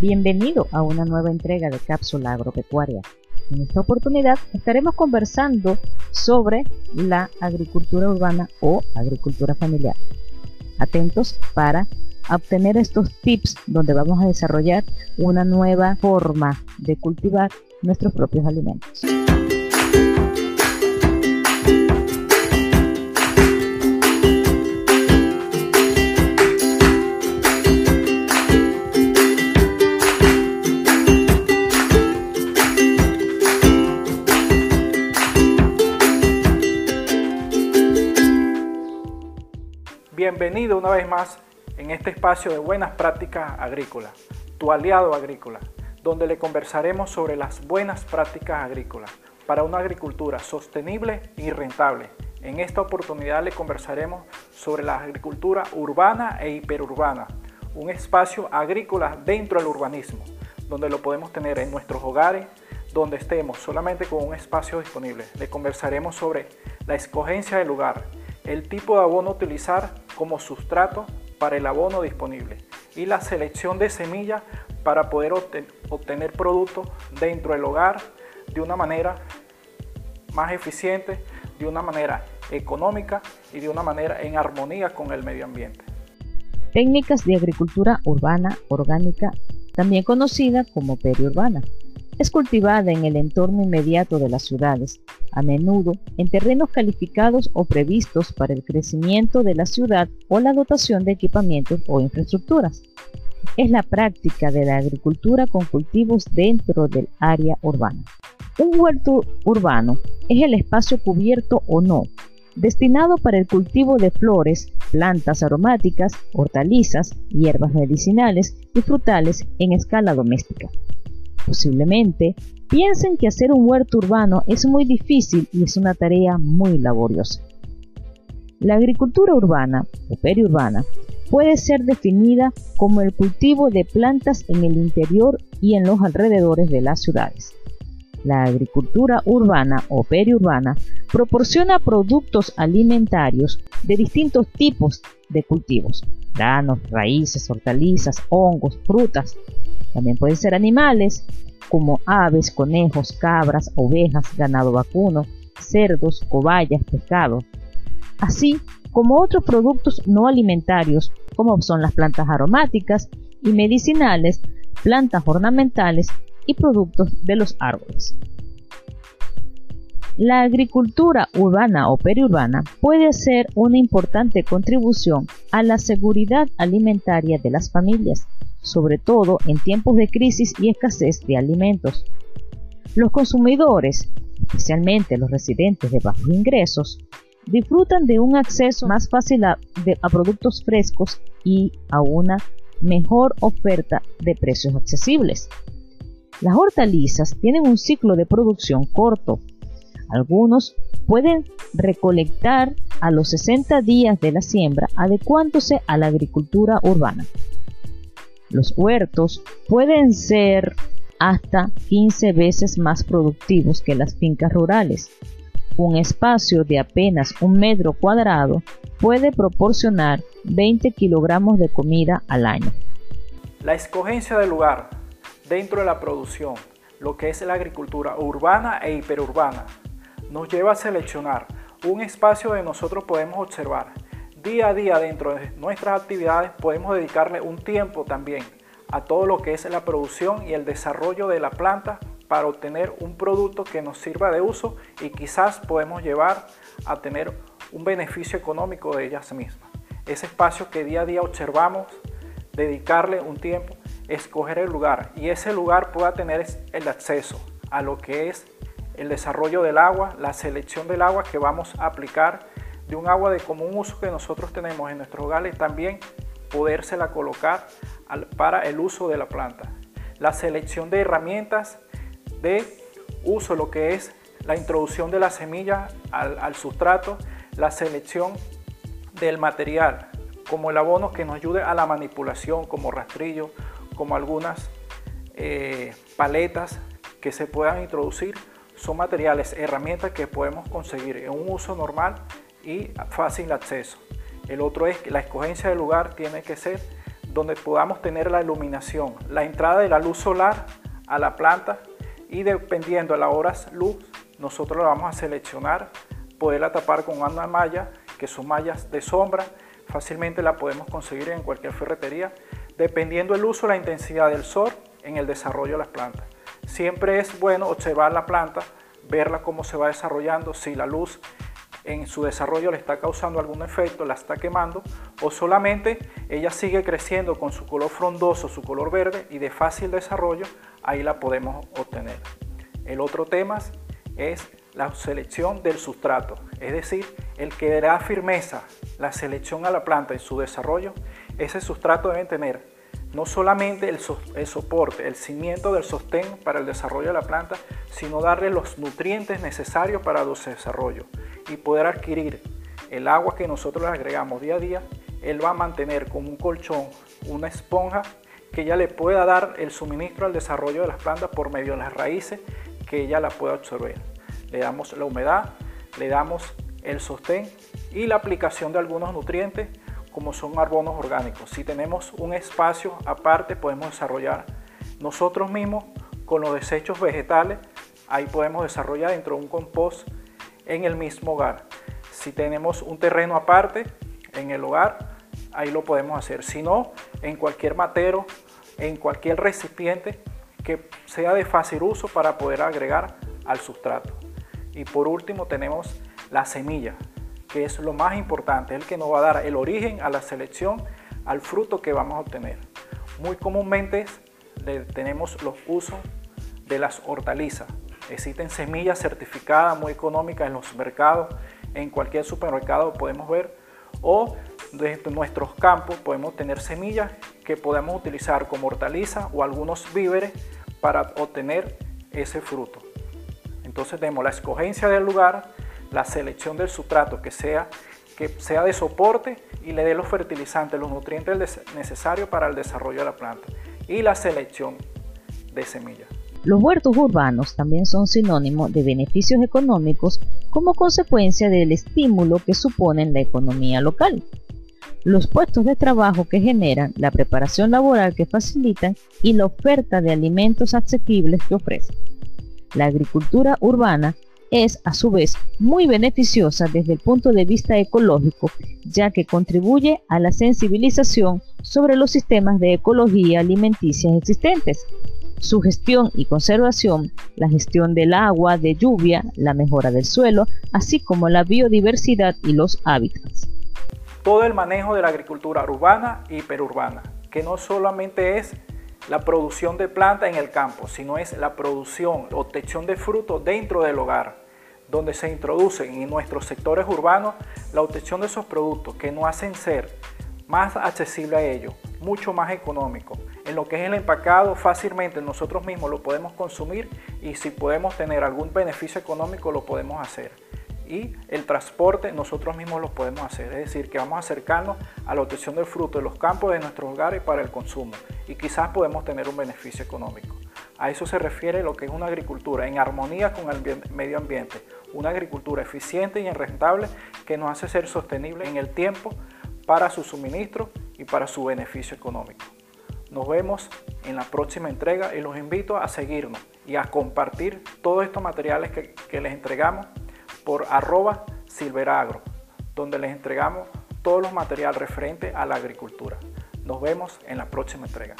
Bienvenido a una nueva entrega de Cápsula Agropecuaria. En esta oportunidad estaremos conversando sobre la agricultura urbana o agricultura familiar. Atentos para obtener estos tips donde vamos a desarrollar una nueva forma de cultivar nuestros propios alimentos. Bienvenido una vez más en este espacio de buenas prácticas agrícolas, tu aliado agrícola, donde le conversaremos sobre las buenas prácticas agrícolas para una agricultura sostenible y rentable. En esta oportunidad le conversaremos sobre la agricultura urbana e hiperurbana, un espacio agrícola dentro del urbanismo, donde lo podemos tener en nuestros hogares, donde estemos solamente con un espacio disponible. Le conversaremos sobre la escogencia del lugar, el tipo de abono utilizar como sustrato para el abono disponible y la selección de semillas para poder obtener productos dentro del hogar de una manera más eficiente, de una manera económica y de una manera en armonía con el medio ambiente. Técnicas de agricultura urbana orgánica, también conocida como periurbana es cultivada en el entorno inmediato de las ciudades, a menudo en terrenos calificados o previstos para el crecimiento de la ciudad o la dotación de equipamientos o infraestructuras. Es la práctica de la agricultura con cultivos dentro del área urbana. Un huerto urbano es el espacio cubierto o no, destinado para el cultivo de flores, plantas aromáticas, hortalizas, hierbas medicinales y frutales en escala doméstica. Posiblemente piensen que hacer un huerto urbano es muy difícil y es una tarea muy laboriosa. La agricultura urbana o periurbana puede ser definida como el cultivo de plantas en el interior y en los alrededores de las ciudades. La agricultura urbana o periurbana proporciona productos alimentarios de distintos tipos de cultivos, granos, raíces, hortalizas, hongos, frutas, también pueden ser animales como aves, conejos, cabras, ovejas, ganado vacuno, cerdos, cobayas, pescado, así como otros productos no alimentarios como son las plantas aromáticas y medicinales, plantas ornamentales y productos de los árboles. La agricultura urbana o periurbana puede hacer una importante contribución a la seguridad alimentaria de las familias sobre todo en tiempos de crisis y escasez de alimentos. Los consumidores, especialmente los residentes de bajos ingresos, disfrutan de un acceso más fácil a, productos frescos y a una mejor oferta de precios accesibles. Las hortalizas tienen un ciclo de producción corto. Algunos pueden recolectar a los 60 días de la siembra adecuándose a la agricultura urbana. Los huertos pueden ser hasta 15 veces más productivos que las fincas rurales. Un espacio de apenas un metro cuadrado puede proporcionar 20 kilogramos de comida al año. La escogencia del lugar dentro de la producción, lo que es la agricultura urbana e hiperurbana, nos lleva a seleccionar un espacio donde nosotros podemos observar día a día dentro de nuestras actividades podemos dedicarle un tiempo también a todo lo que es la producción y el desarrollo de la planta para obtener un producto que nos sirva de uso y quizás podemos llevar a tener un beneficio económico de ellas mismas. Ese espacio que día a día observamos, dedicarle un tiempo, escoger el lugar y ese lugar pueda tener el acceso a lo que es el desarrollo del agua, la selección del agua que vamos a aplicar de un agua de común uso que nosotros tenemos en nuestros hogares, también podérsela colocar para el uso de la planta. La selección de herramientas de uso, lo que es la introducción de la semilla al, sustrato, la selección del material, como el abono que nos ayude a la manipulación, como rastrillo, como algunas eh, paletas que se puedan introducir, son materiales, herramientas que podemos conseguir en un uso normal y fácil acceso. El otro es que la escogencia del lugar tiene que ser donde podamos tener la iluminación, la entrada de la luz solar a la planta y dependiendo de las horas luz, nosotros la vamos a seleccionar, poderla tapar con una malla, que son mallas de sombra, fácilmente la podemos conseguir en cualquier ferretería, dependiendo el uso, la intensidad del sol en el desarrollo de las plantas. Siempre es bueno observar la planta, verla cómo se va desarrollando, si la luz en su desarrollo le está causando algún efecto, la está quemando, o solamente ella sigue creciendo con su color frondoso, su color verde y de fácil desarrollo, ahí la podemos obtener. El otro tema es la selección del sustrato, es decir, el que da firmeza, la selección a la planta en su desarrollo, ese sustrato debe tener no solamente el, soporte, el cimiento del sostén para el desarrollo de la planta, sino darle los nutrientes necesarios para su desarrollo y poder adquirir el agua que nosotros le agregamos día a día, él va a mantener como un colchón, una esponja que ya le pueda dar el suministro al desarrollo de las plantas por medio de las raíces que ella la pueda absorber. Le damos la humedad, le damos el sostén y la aplicación de algunos nutrientes como son carbonos orgánicos. Si tenemos un espacio aparte podemos desarrollar nosotros mismos con los desechos vegetales, ahí podemos desarrollar dentro de un compost en el mismo hogar. Si tenemos un terreno aparte en el hogar, ahí lo podemos hacer. Si no, en cualquier matero, en cualquier recipiente que sea de fácil uso para poder agregar al sustrato. Y por último tenemos la semilla, que es lo más importante, el que nos va a dar el origen a la selección, al fruto que vamos a obtener. Muy comúnmente tenemos los usos de las hortalizas. Existen semillas certificadas muy económicas en los mercados, en cualquier supermercado podemos ver, o desde nuestros campos podemos tener semillas que podemos utilizar como hortaliza o algunos víveres para obtener ese fruto. Entonces tenemos la escogencia del lugar, la selección del sustrato que sea, que sea de soporte y le dé los fertilizantes, los nutrientes necesarios para el desarrollo de la planta y la selección de semillas. Los huertos urbanos también son sinónimo de beneficios económicos como consecuencia del estímulo que suponen la economía local. Los puestos de trabajo que generan, la preparación laboral que facilitan y la oferta de alimentos asequibles que ofrecen. La agricultura urbana es a su vez muy beneficiosa desde el punto de vista ecológico, ya que contribuye a la sensibilización sobre los sistemas de ecología alimenticia existentes, su gestión y conservación, la gestión del agua, de lluvia, la mejora del suelo, así como la biodiversidad y los hábitats. Todo el manejo de la agricultura urbana y perurbana, que no solamente es la producción de planta en el campo, sino es la producción, obtención de frutos dentro del hogar, donde se introducen en nuestros sectores urbanos la obtención de esos productos que nos hacen ser más accesible a ellos, mucho más económico. En lo que es el empacado, fácilmente nosotros mismos lo podemos consumir y si podemos tener algún beneficio económico lo podemos hacer. Y el transporte nosotros mismos lo podemos hacer, es decir, que vamos a acercarnos a la obtención del fruto de los campos de nuestros hogares para el consumo y quizás podemos tener un beneficio económico. A eso se refiere lo que es una agricultura en armonía con el medio ambiente, una agricultura eficiente y rentable que nos hace ser sostenible en el tiempo para su suministro y para su beneficio económico. Nos vemos en la próxima entrega y los invito a seguirnos y a compartir todos estos materiales que, les entregamos por arroba silveragro, donde les entregamos todos los materiales referentes a la agricultura. Nos vemos en la próxima entrega.